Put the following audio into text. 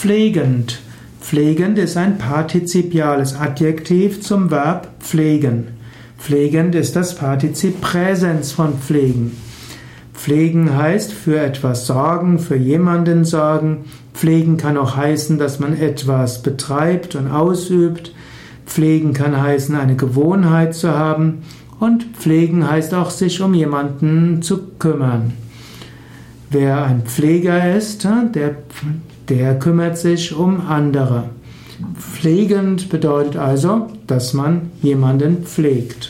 Pflegend. Pflegend ist ein partizipiales Adjektiv zum Verb pflegen. Pflegend ist das Partizip Präsens von pflegen. Pflegen heißt für etwas sorgen, für jemanden sorgen. Pflegen kann auch heißen, dass man etwas betreibt und ausübt. Pflegen kann heißen, eine Gewohnheit zu haben. Und pflegen heißt auch, sich um jemanden zu kümmern. Wer ein Pfleger ist, der, der kümmert sich um andere. Pflegend bedeutet also, dass man jemanden pflegt.